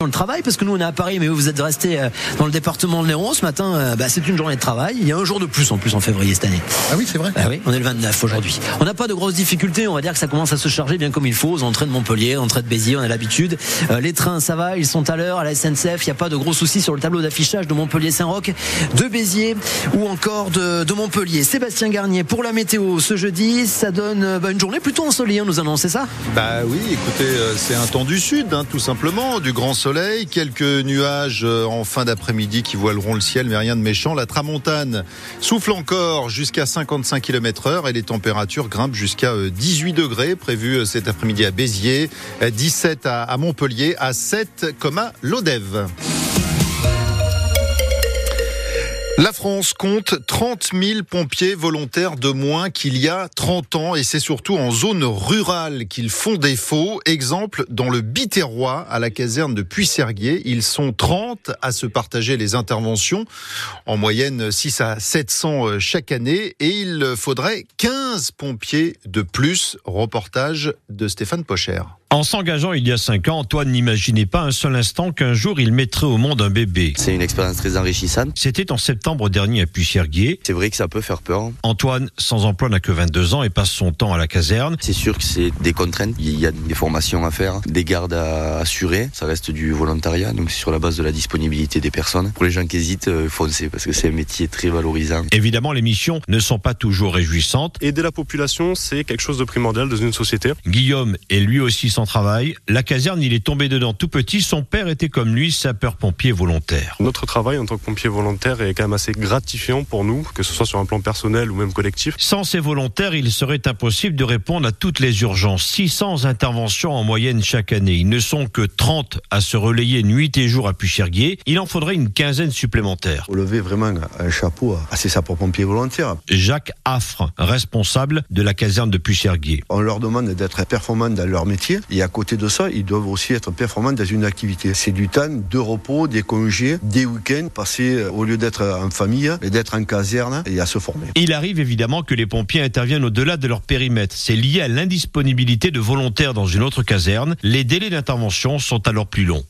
dans le travail parce que nous on est à Paris mais vous êtes resté euh, dans le département de l'Hérault ce matin euh, bah, c'est une journée de travail. Il y a un jour de plus en plus en février cette année. Ah oui c'est vrai. Ah oui on est le 29 aujourd'hui. On n'a pas de grosses difficultés on va dire que ça commence à se charger bien comme il faut aux entrées de Montpellier entrées de Béziers on a l'habitude. Euh, les trains ça va ils sont à l'heure à la SNCF il n'y a pas de gros soucis sur le tableau d'affichage de Montpellier Saint-Roch de Béziers ou encore de, de, Montpellier. Sébastien Garnier pour la météo ce jeudi ça donne bah, une journée plutôt ensoleillée on nous annonce ça? Bah oui écoutez c'est un temps du sud hein, tout simplement du grand soleil quelques nuages euh, en fin d'après-midi qui voileront le ciel, mais rien de méchant. La tramontane souffle encore jusqu'à 55 km heure et les températures grimpent jusqu'à 18 euh, degrés prévus euh, cet après-midi à Béziers, 17 à Montpellier, à 7 comme à Lodève. La France compte 30 000 pompiers volontaires de moins qu'il y a 30 ans et c'est surtout en zone rurale qu'ils font défaut. Exemple, dans le Biterrois, à la caserne de Puisserguier, ils sont 30 à se partager les interventions, en moyenne 6 à 700 euh, chaque année et il faudrait 15 pompiers de plus. Reportage de Stéphane Pocher. En s'engageant il y a cinq ans, Antoine n'imaginait pas un seul instant qu'un jour il mettrait au monde un bébé. C'est une expérience très enrichissante. C'était en septembre dernier à Pucherguier. C'est vrai que ça peut faire peur. Antoine, sans emploi, n'a que 22 ans et passe son temps à la caserne. C'est sûr que c'est des contraintes. Il y a des formations à faire, des gardes à assurer. Ça reste du volontariat, donc c'est sur la base de la disponibilité des personnes. Pour les gens qui hésitent, euh, foncez parce que c'est un métier très valorisant. Évidemment, les missions ne sont pas toujours réjouissantes. Aider la population, c'est quelque chose de primordial dans une société. Guillaume est lui aussi sans travail. La caserne, il est tombé dedans tout petit. Son père était comme lui, sapeur-pompier volontaire. Notre travail en tant que pompier volontaire est quand même assez gratifiant pour nous, que ce soit sur un plan personnel ou même collectif. Sans ces volontaires, il serait impossible de répondre à toutes les urgences. 600 interventions en moyenne chaque année. Ils ne sont que 30 à se relayer nuit et jour à Pucherguier. Il en faudrait une quinzaine supplémentaires. Vous levez vraiment un chapeau à ces sapeurs-pompiers volontaires. Jacques Affre, responsable de la caserne de Pucherguier. On leur demande d'être performants dans leur métier et à côté de ça, ils doivent aussi être performants dans une activité. C'est du temps de repos, des congés, des week-ends passés euh, au lieu d'être en famille et d'être en caserne et à se former. Il arrive évidemment que les pompiers interviennent au-delà de leur périmètre. C'est lié à l'indisponibilité de volontaires dans une autre caserne. Les délais d'intervention sont alors plus longs.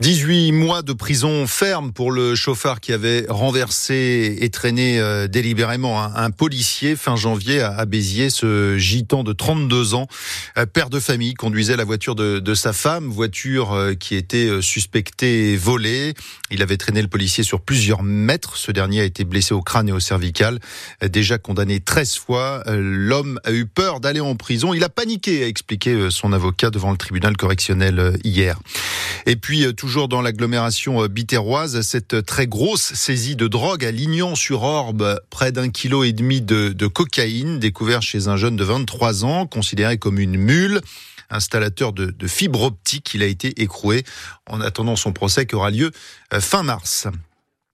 18 mois de prison ferme pour le chauffeur qui avait renversé et traîné euh, délibérément un, policier fin janvier à, Béziers. Ce gitan de 32 ans, euh, père de famille, conduisait la voiture de, sa femme, voiture euh, qui était suspectée volée. Il avait traîné le policier sur plusieurs mètres. Ce dernier a été blessé au crâne et au cervical. Déjà condamné 13 fois, l'homme a eu peur d'aller en prison. Il a paniqué, a expliqué son avocat devant le tribunal correctionnel hier. Et puis, toujours toujours dans l'agglomération euh, biterroise, cette très grosse saisie de drogue à Lignan-sur-Orbe, près d'un kilo et demi de, cocaïne, découvert chez un jeune de 23 ans, considéré comme une mule installateur de, de fibre. Il a été écroué en attendant son procès qui aura lieu euh, fin mars.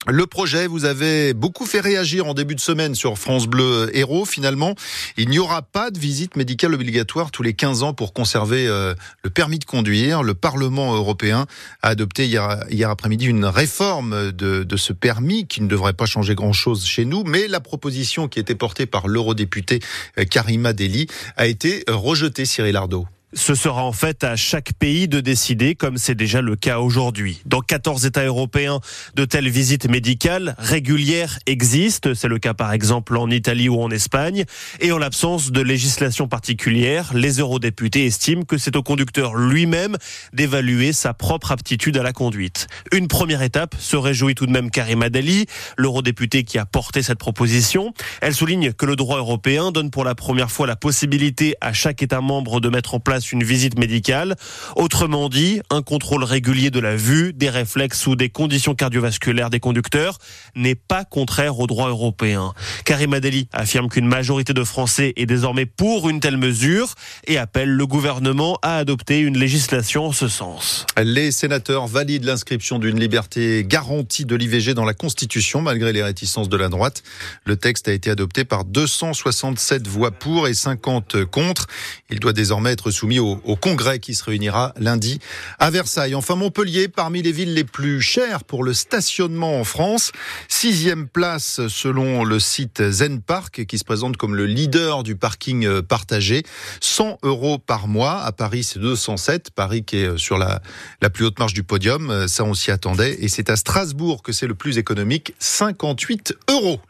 Le projet vous avez beaucoup fait réagir en début de semaine sur France Bleu Héros. Finalement, il n'y aura pas de visite médicale obligatoire tous les 15 ans pour conserver euh, le permis de conduire. Le Parlement européen a adopté hier, après-midi une réforme de, de, ce permis qui ne devrait pas changer grand-chose chez nous. Mais la proposition qui était portée par l'eurodéputé euh, Karima Deli a été rejetée, Cyril Ardo. Ce sera en fait à chaque pays de décider, comme c'est déjà le cas aujourd'hui. Dans 14 États européens, de telles visites médicales régulières existent. C'est le cas par exemple en Italie ou en Espagne. Et en l'absence de législation particulière, les eurodéputés estiment que c'est au conducteur lui-même d'évaluer sa propre aptitude à la conduite. Une première étape se réjouit tout de même Karima Deli, l'eurodéputé qui a porté cette proposition. Elle souligne que le droit européen donne pour la première fois la possibilité à chaque État membre de mettre en place une visite médicale. Autrement dit, un contrôle régulier de la vue, des réflexes ou des conditions cardiovasculaires des conducteurs n'est pas contraire au droit européen. Karim Adeli affirme qu'une majorité de Français est désormais pour une telle mesure et appelle le gouvernement à adopter une législation en ce sens. Les sénateurs valident l'inscription d'une liberté garantie de l'IVG dans la Constitution malgré les réticences de la droite. Le texte a été adopté par 267 voix pour et 50 contre. Il doit désormais être soumis soumis au, au congrès qui se réunira lundi à Versailles. Enfin, Montpellier, parmi les villes les plus chères pour le stationnement en France, sixième place selon le site Zen Park qui se présente comme le leader du parking euh, partagé. 100 euros par mois. À Paris, c'est 207. Paris qui est sur la, la plus haute marche du podium. Ça, on s'y attendait. Et c'est à Strasbourg que c'est le plus économique. 58 euros.